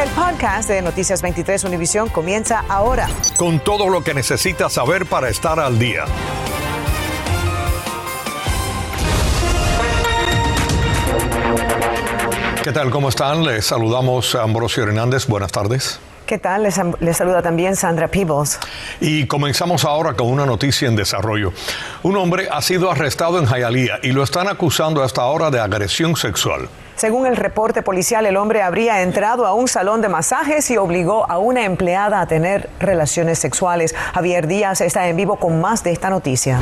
El podcast de Noticias 23 Univisión comienza ahora. Con todo lo que necesitas saber para estar al día. ¿Qué tal? ¿Cómo están? Les saludamos a Ambrosio Hernández. Buenas tardes. ¿Qué tal? Les, les, saluda también Sandra Peebles. Y comenzamos ahora con una noticia en desarrollo. Un hombre ha sido arrestado en Hialeah y lo están acusando hasta ahora de agresión sexual. Según el reporte policial, el hombre habría entrado a un salón de masajes y obligó a una empleada a tener relaciones sexuales. Javier Díaz está en vivo con más de esta noticia.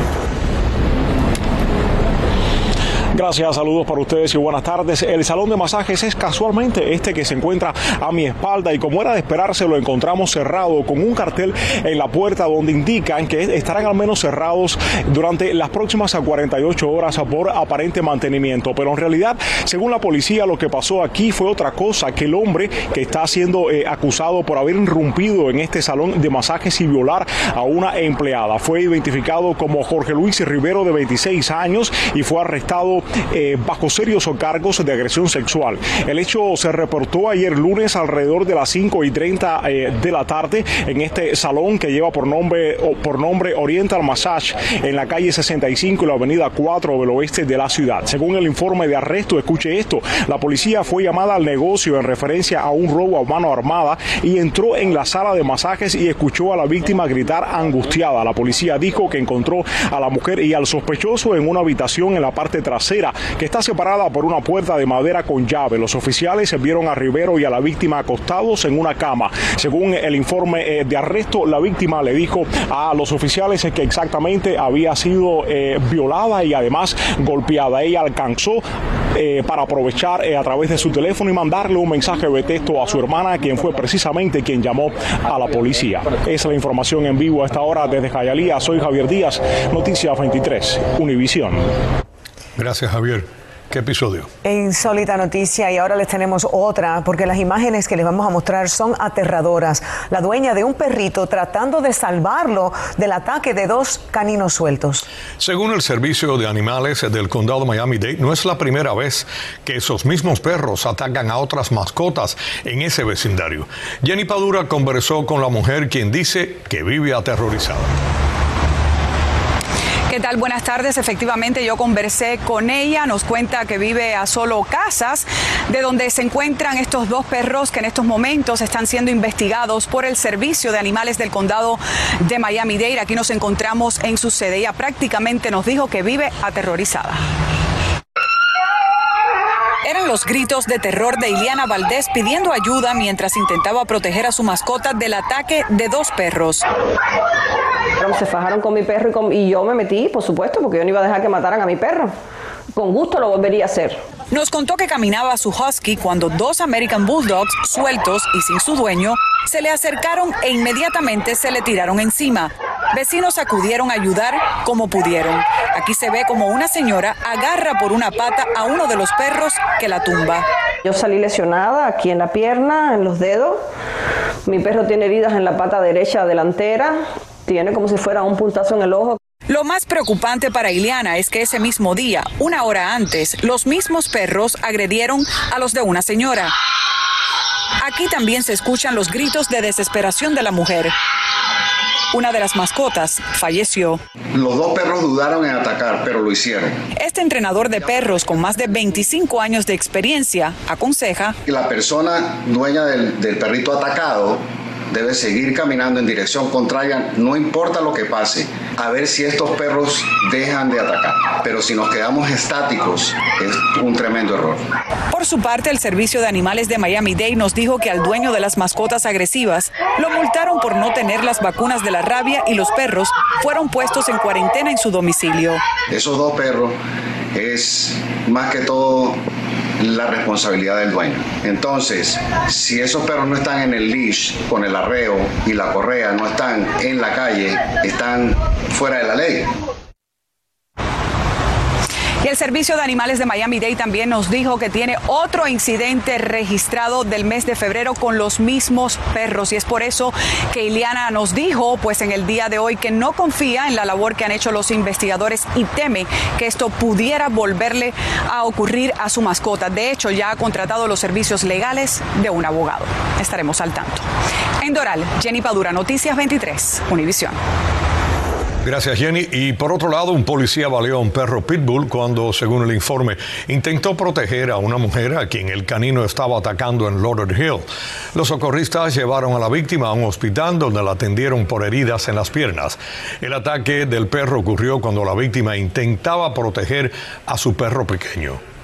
Gracias, saludos para ustedes y buenas tardes. El salón de masajes es casualmente este que se encuentra a mi espalda y como era de esperarse lo encontramos cerrado con un cartel en la puerta donde indican que estarán al menos cerrados durante las próximas 48 horas por aparente mantenimiento. Pero en realidad, según la policía, lo que pasó aquí fue otra cosa, que el hombre que está siendo eh, acusado por haber irrumpido en este salón de masajes y violar a una empleada fue identificado como Jorge Luis Rivero de 26 años y fue arrestado eh, bajo serios cargos de agresión sexual. El hecho se reportó ayer lunes alrededor de las 5 y 30 eh, de la tarde en este salón que lleva por nombre, por nombre Oriental Massage en la calle 65 y la avenida 4 del oeste de la ciudad. Según el informe de arresto, escuche esto, la policía fue llamada al negocio en referencia a un robo a mano armada y entró en la sala de masajes y escuchó a la víctima gritar angustiada. La policía dijo que encontró a la mujer y al sospechoso en una habitación en la parte trasera que está separada por una puerta de madera con llave. Los oficiales vieron a Rivero y a la víctima acostados en una cama. Según el informe eh, de arresto, la víctima le dijo a los oficiales que exactamente había sido eh, violada y además golpeada. Ella alcanzó eh, para aprovechar a través de su teléfono y mandarle un mensaje de texto a su hermana, quien fue precisamente quien llamó a la policía. Esa es la información en vivo a esta hora desde Jayalía. Soy Javier Díaz, Noticias 23, Univisión. Gracias, Javier. ¿Qué episodio? Insólita noticia y ahora les tenemos otra porque las imágenes que les vamos a mostrar son aterradoras. La dueña de un perrito tratando de salvarlo del ataque de dos caninos sueltos. Según el Servicio de Animales del Condado Miami-Dade, no es la primera vez que esos mismos perros atacan a otras mascotas en ese vecindario. Jenny Padura conversó con la mujer quien dice que vive aterrorizada. ¿Qué tal? Buenas tardes. Efectivamente, yo conversé con ella. Nos cuenta que vive a solo casas, de donde se encuentran estos dos perros que en estos momentos están siendo investigados por el Servicio de Animales del Condado de Miami-Dade. Aquí nos encontramos en su sede. Ella prácticamente nos dijo que vive aterrorizada. Los gritos de terror de Iliana Valdés pidiendo ayuda mientras intentaba proteger a su mascota del ataque de dos perros. Se fajaron con mi perro y, yo me metí, por supuesto, porque yo no iba a dejar que mataran a mi perro. Con gusto lo volvería a hacer. Nos contó que caminaba a su husky cuando dos American Bulldogs, sueltos y sin su dueño, se le acercaron e inmediatamente se le tiraron encima. Vecinos acudieron a ayudar como pudieron. Aquí se ve como una señora agarra por una pata a uno de los perros que la tumba. Yo salí lesionada aquí en la pierna, en los dedos. Mi perro tiene heridas en la pata derecha delantera. Tiene como si fuera un puntazo en el ojo. Lo más preocupante para Ileana es que ese mismo día, una hora antes, los mismos perros agredieron a los de una señora. Aquí también se escuchan los gritos de desesperación de la mujer. Una de las mascotas falleció. Los dos perros dudaron en atacar, pero lo hicieron. Este entrenador de perros con más de 25 años de experiencia aconseja... La persona dueña del, del perrito atacado debe seguir caminando en dirección contraria, no importa lo que pase, a ver si estos perros dejan de atacar. Pero si nos quedamos estáticos, es un tremendo error. Por su parte, el Servicio de Animales de Miami-Dade nos dijo que al dueño de las mascotas agresivas lo multaron por no tener las vacunas de la rabia y los perros fueron puestos en cuarentena en su domicilio. Esos dos perros es más que todo la responsabilidad del dueño. Entonces, si esos perros no están en el leash con el arreo y la correa, no están en la calle, están fuera de la ley. El Servicio de Animales de Miami-Dade también nos dijo que tiene otro incidente registrado del mes de febrero con los mismos perros. Y es por eso que Iliana nos dijo, pues en el día de hoy, que no confía en la labor que han hecho los investigadores y teme que esto pudiera volverle a ocurrir a su mascota. De hecho, ya ha contratado los servicios legales de un abogado. estaremos al tanto. En Doral, Jenny Padura, Noticias 23, Univisión. Gracias, Jenny. Y por otro lado, un policía baleó a un perro pitbull cuando, según el informe, intentó proteger a una mujer a quien el canino estaba atacando en Lauderdale. Los socorristas llevaron a la víctima a un hospital donde la atendieron por heridas en las piernas. El ataque del perro ocurrió cuando la víctima intentaba proteger a su perro pequeño.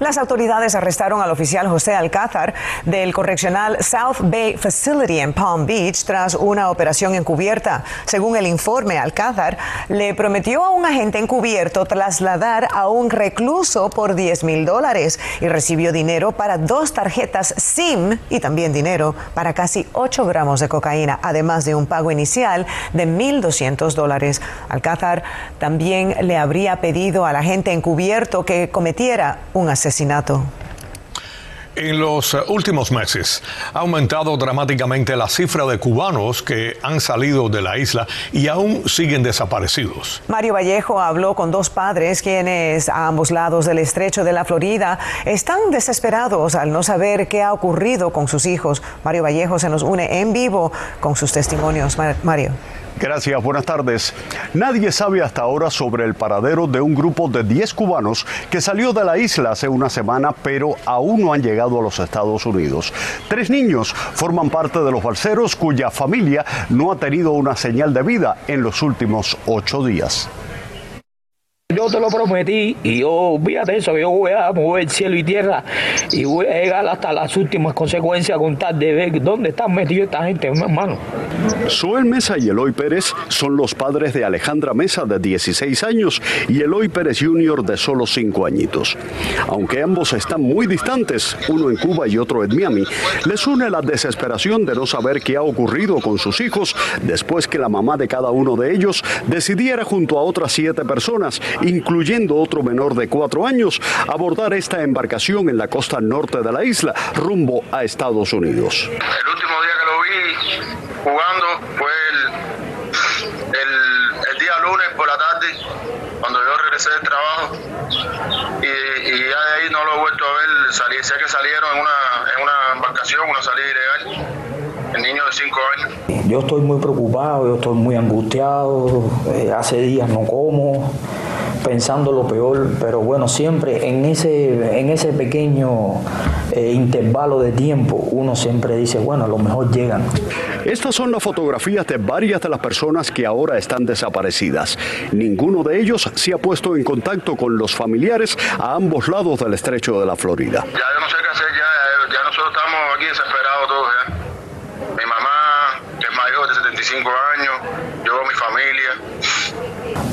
Las autoridades arrestaron al oficial José Alcázar del correccional South Bay Facility en Palm Beach tras una operación encubierta. Según el informe, Alcázar le prometió a un agente encubierto trasladar a un recluso por 10 mil dólares y recibió dinero para dos tarjetas SIM y también dinero para casi 8 gramos de cocaína, además de un pago inicial de 1.200 dólares. Alcázar también le habría pedido al agente encubierto que cometiera un asesinato en los últimos meses ha aumentado dramáticamente la cifra de cubanos que han salido de la isla y aún siguen desaparecidos. Mario Vallejo habló con dos padres quienes a ambos lados del estrecho de la Florida están desesperados al no saber qué ha ocurrido con sus hijos. Mario Vallejo se nos une en vivo con sus testimonios. Mario. Gracias, buenas tardes. Nadie sabe hasta ahora sobre el paradero de un grupo de 10 cubanos que salió de la isla hace una semana, pero aún no han llegado a los Estados Unidos. Tres niños forman parte de los balseros cuya familia no ha tenido una señal de vida en los últimos ocho días. Yo te lo prometí y yo, fíjate eso, yo voy a mover cielo y tierra y voy a llegar hasta las últimas consecuencias con tal de ver dónde están metidos esta gente, hermano. Suel Mesa y Eloy Pérez son los padres de Alejandra Mesa de 16 años y Eloy Pérez Jr. de solo 5 añitos. Aunque ambos están muy distantes, uno en Cuba y otro en Miami, les une la desesperación de no saber qué ha ocurrido con sus hijos después que la mamá de cada uno de ellos decidiera junto a otras siete personas incluyendo otro menor de cuatro años, abordar esta embarcación en la costa norte de la isla, rumbo a Estados Unidos. El último día que lo vi jugando fue el, día lunes por la tarde, cuando yo regresé del trabajo, y, ya de ahí no lo he vuelto a ver. Salí, sé que salieron en una, en una embarcación, una salida ilegal el niño de 5 años. Yo estoy muy preocupado, yo estoy muy angustiado, eh, hace días no como, pensando lo peor, pero bueno, siempre en ese, en ese pequeño eh, intervalo de tiempo uno siempre dice, bueno, a lo mejor llegan. Estas son las fotografías de varias de las personas que ahora están desaparecidas. Ninguno de ellos se ha puesto en contacto con los familiares a ambos lados del estrecho de la Florida. Ya yo no sé qué hacer, ya, ya nosotros estamos aquí desesperados todos. ¿eh? Mi mamá, que es mayor de 75 años, yo, mi familia.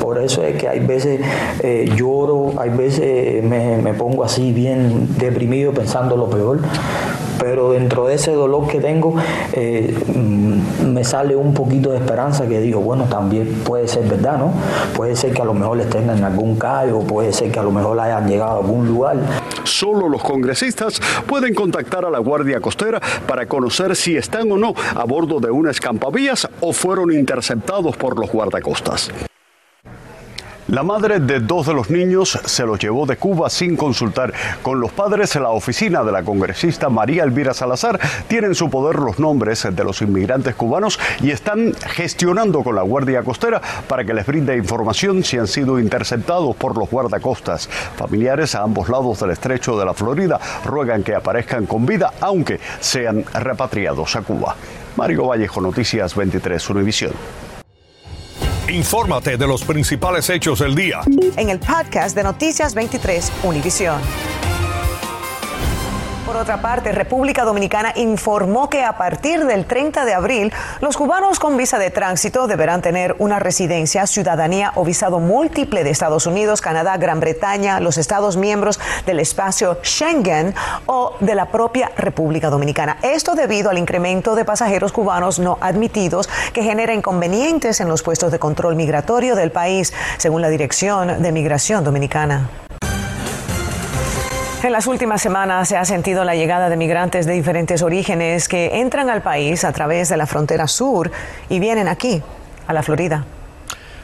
Por eso es que hay veces eh, lloro, hay veces me, pongo así bien deprimido pensando lo peor, pero dentro de ese dolor que tengo eh, me sale un poquito de esperanza que digo, bueno, también puede ser verdad, ¿no? Puede ser que a lo mejor les tengan algún callo, puede ser que a lo mejor hayan llegado a algún lugar. Solo los congresistas pueden contactar a la Guardia Costera para conocer si están o no a bordo de una escampavías o fueron interceptados por los guardacostas. La madre de dos de los niños se los llevó de Cuba sin consultar con los padres. La oficina de la congresista María Elvira Salazar tiene en su poder los nombres de los inmigrantes cubanos y están gestionando con la Guardia Costera para que les brinde información si han sido interceptados por los guardacostas. Familiares a ambos lados del estrecho de la Florida ruegan que aparezcan con vida aunque sean repatriados a Cuba. Mario Vallejo, Noticias 23, Univisión. Infórmate de los principales hechos del día. En el podcast de Noticias 23, Univisión. Por otra parte, República Dominicana informó que a partir del 30 de abril, los cubanos con visa de tránsito deberán tener una residencia, ciudadanía o visado múltiple de Estados Unidos, Canadá, Gran Bretaña, los Estados miembros del espacio Schengen o de la propia República Dominicana. Esto debido al incremento de pasajeros cubanos no admitidos que genera inconvenientes en los puestos de control migratorio del país, según la Dirección de Migración Dominicana. En las últimas semanas se ha sentido la llegada de migrantes de diferentes orígenes que entran al país a través de la frontera sur y vienen aquí, a la Florida.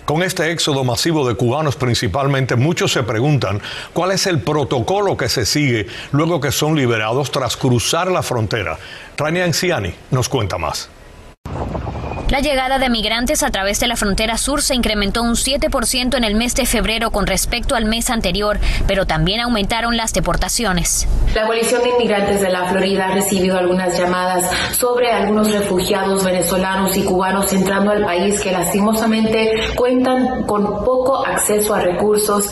Con este éxodo masivo de cubanos principalmente, muchos se preguntan cuál es el protocolo que se sigue luego que son liberados tras cruzar la frontera. Rania Anciani nos cuenta más. La llegada de migrantes a través de la frontera sur se incrementó un 7% en el mes de febrero con respecto al mes anterior, pero también aumentaron las deportaciones. La abolición de inmigrantes de la Florida ha recibido algunas llamadas sobre algunos refugiados venezolanos y cubanos entrando al país que lastimosamente cuentan con poco acceso a recursos.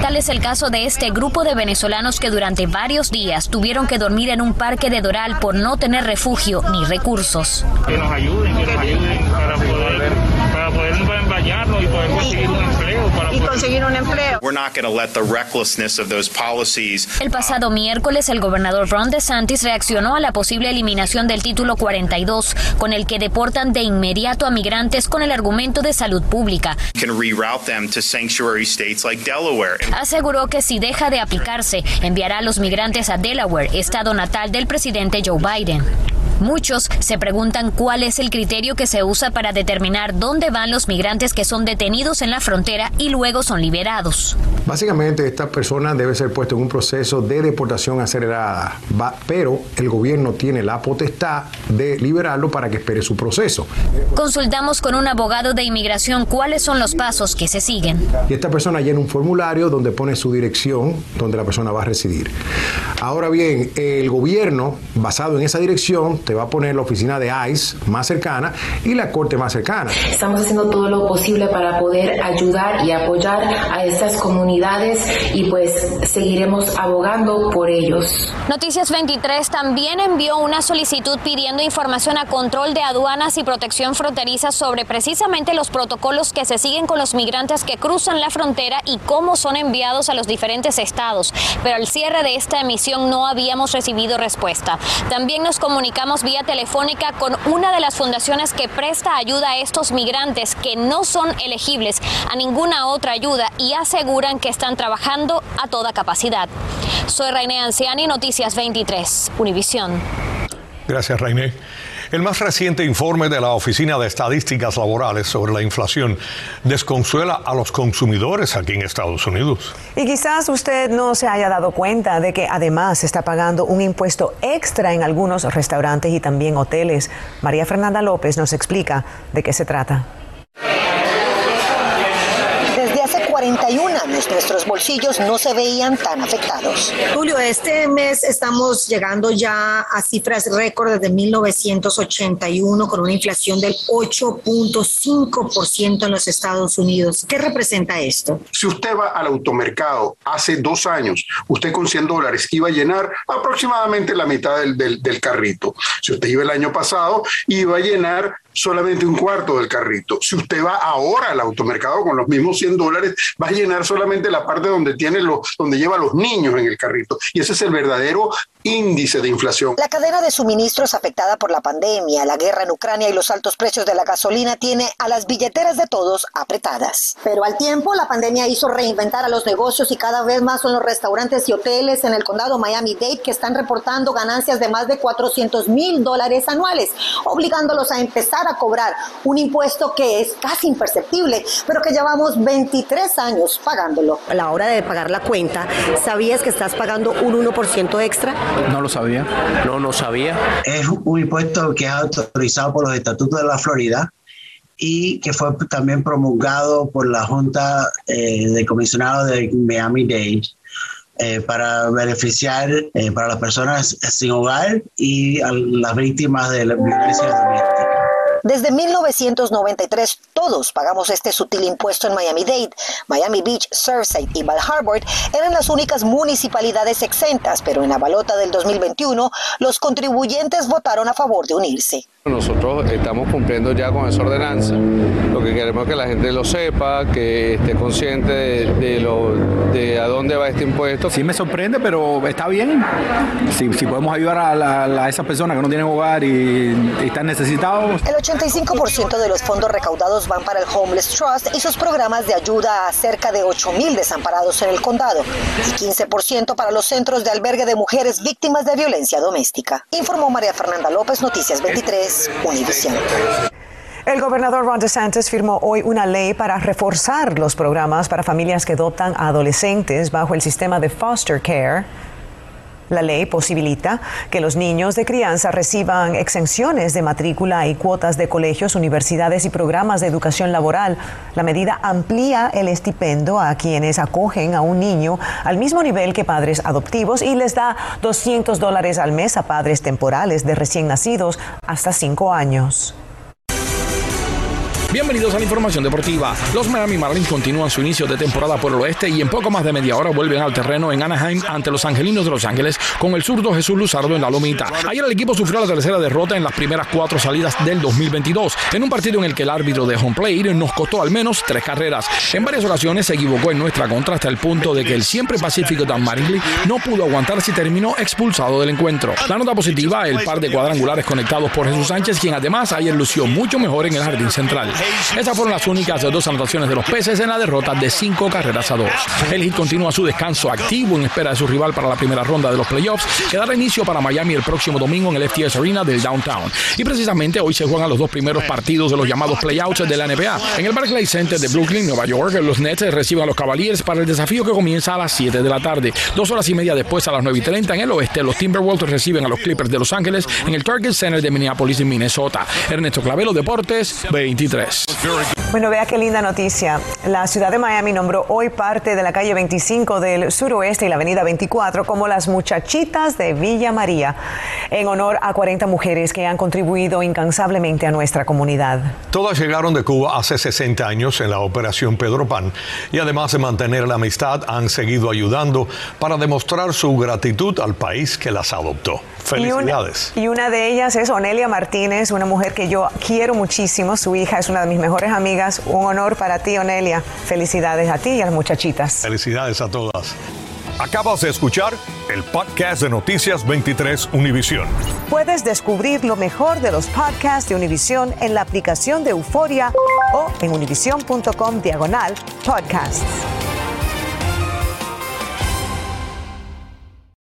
Tal es el caso de este grupo de venezolanos que durante varios días tuvieron que dormir en un parque de Doral por no tener refugio ni recursos. Que nos ayuden, que nos ayuden para poder, para poder bañarnos y poder conseguir y conseguir un empleo. El pasado miércoles, el gobernador Ron DeSantis reaccionó a la posible eliminación del título 42, con el que deportan de inmediato a migrantes con el argumento de salud pública. Aseguró que si deja de aplicarse, enviará a los migrantes a Delaware, estado natal del presidente Joe Biden. Muchos se preguntan cuál es el criterio que se usa para determinar dónde van los migrantes que son detenidos en la frontera y luego son liberados. Básicamente, esta persona debe ser puesta en un proceso de deportación acelerada, pero el gobierno tiene la potestad de liberarlo para que espere su proceso. Consultamos con un abogado de inmigración cuáles son los pasos que se siguen. Y esta persona llena un formulario donde pone su dirección, donde la persona va a residir. Ahora bien, el gobierno, basado en esa dirección, te va a poner la oficina de ICE más cercana y la corte más cercana. Estamos haciendo todo lo posible para poder ayudar y apoyar a estas comunidades y pues seguiremos abogando por ellos. Noticias 23 también envió una solicitud pidiendo información a control de aduanas y protección fronteriza sobre precisamente los protocolos que se siguen con los migrantes que cruzan la frontera y cómo son enviados a los diferentes estados. Pero al cierre de esta emisión no habíamos recibido respuesta. También nos comunicamos vía telefónica con una de las fundaciones que presta ayuda a estos migrantes que no son elegibles a ninguna otra ayuda y aseguran que están trabajando a toda capacidad. Soy Rainé Anciani, Noticias 23, Univisión. Gracias, Rainé. El más reciente informe de la Oficina de Estadísticas Laborales sobre la inflación desconsuela a los consumidores aquí en Estados Unidos. Y quizás usted no se haya dado cuenta de que además está pagando un impuesto extra en algunos restaurantes y también hoteles. María Fernanda López nos explica de qué se trata. 41 años nuestros bolsillos no se veían tan afectados. Julio, este mes estamos llegando ya a cifras récord desde 1981 con una inflación del 8.5% en los Estados Unidos. ¿Qué representa esto? Si usted va al automercado hace dos años, usted con 100 dólares iba a llenar aproximadamente la mitad del, del, del carrito. Si usted iba el año pasado, iba a llenar solamente un cuarto del carrito. Si usted va ahora al automercado con los mismos 100 dólares, va a llenar solamente la parte donde tiene los, donde lleva los niños en el carrito. Y ese es el verdadero índice de inflación. La cadena de suministros afectada por la pandemia, la guerra en Ucrania y los altos precios de la gasolina tiene a las billeteras de todos apretadas. Pero al tiempo, la pandemia hizo reinventar a los negocios y cada vez más son los restaurantes y hoteles en el condado Miami-Dade que están reportando ganancias de más de 400 mil dólares anuales, obligándolos a empezar a cobrar un impuesto que es casi imperceptible, pero que llevamos 23 años pagándolo. A la hora de pagar la cuenta, ¿sabías que estás pagando un 1% extra? No lo sabía. No, no sabía. Es un impuesto que es autorizado por los estatutos de la Florida y que fue también promulgado por la Junta eh, de Comisionados de Miami-Dade. Eh, para beneficiar eh, para las personas sin hogar y a las víctimas de la violencia doméstica. Desde 1993 todos pagamos este sutil impuesto en Miami-Dade. Miami Beach, Surfside y Bal Harbor eran las únicas municipalidades exentas, pero en la balota del 2021 los contribuyentes votaron a favor de unirse. Nosotros estamos cumpliendo ya con esa ordenanza. Lo que queremos es que la gente lo sepa, que esté consciente de, lo, de a dónde va este impuesto. Sí me sorprende, pero está bien. Si, si podemos ayudar a, a, esas personas que no tienen hogar y, y están necesitados. El 85% de los fondos recaudados para el Homeless Trust y sus programas de ayuda a cerca de 8.000 desamparados en el condado. Y 15% para los centros de albergue de mujeres víctimas de violencia doméstica. Informó María Fernanda López, Noticias 23. Univisión. El gobernador Ron DeSantis firmó hoy una ley para reforzar los programas para familias que adoptan a adolescentes bajo el sistema de foster care. La ley posibilita que los niños de crianza reciban exenciones de matrícula y cuotas de colegios, universidades y programas de educación laboral. La medida amplía el estipendio a quienes acogen a un niño al mismo nivel que padres adoptivos y les da 200 dólares al mes a padres temporales de recién nacidos hasta cinco años. Bienvenidos a la información deportiva. Los Miami Marlins continúan su inicio de temporada por el oeste y en poco más de media hora vuelven al terreno en Anaheim ante los Angelinos de Los Ángeles con el zurdo Jesús Luzardo en la lomita. Ayer el equipo sufrió la tercera derrota en las primeras cuatro salidas del 2022, en un partido en el que el árbitro de home plate nos costó al menos tres carreras. En varias ocasiones se equivocó en nuestra contra hasta el punto de que el siempre pacífico Dan Maringley no pudo aguantarse y terminó expulsado del encuentro. La nota positiva, el par de cuadrangulares conectados por Jesús Sánchez, quien además ayer lució mucho mejor en el jardín central. Esas fueron las únicas dos anotaciones de los peces en la derrota de cinco carreras a dos. El Heat continúa su descanso activo en espera de su rival para la primera ronda de los playoffs, que dará inicio para Miami el próximo domingo en el FTS Arena del Downtown. Y precisamente hoy se juegan los dos primeros partidos de los llamados playouts de la NBA. En el Barclays Center de Brooklyn, Nueva York, los Nets reciben a los Cavaliers para el desafío que comienza a las 7 de la tarde. Dos horas y media después, a las 9 y 30 en el oeste, los Timberwolves reciben a los Clippers de Los Ángeles en el Target Center de Minneapolis, en Minnesota. Ernesto Clavelo, Deportes 23. Very good. Bueno, vea qué linda noticia. La ciudad de Miami nombró hoy parte de la calle 25 del suroeste y la avenida 24 como las muchachitas de Villa María, en honor a 40 mujeres que han contribuido incansablemente a nuestra comunidad. Todas llegaron de Cuba hace 60 años en la Operación Pedro Pan y además de mantener la amistad han seguido ayudando para demostrar su gratitud al país que las adoptó. Felicidades. Y una, y una, de ellas es Onelia Martínez, una mujer que yo quiero muchísimo. Su hija es una de mis mejores amigas. Un honor para ti, Onelia. Felicidades a ti y a las muchachitas. Felicidades a todas. Acabas de escuchar el podcast de Noticias 23 Univisión. Puedes descubrir lo mejor de los podcasts de Univisión en la aplicación de Euforia o en univision.com diagonal podcasts.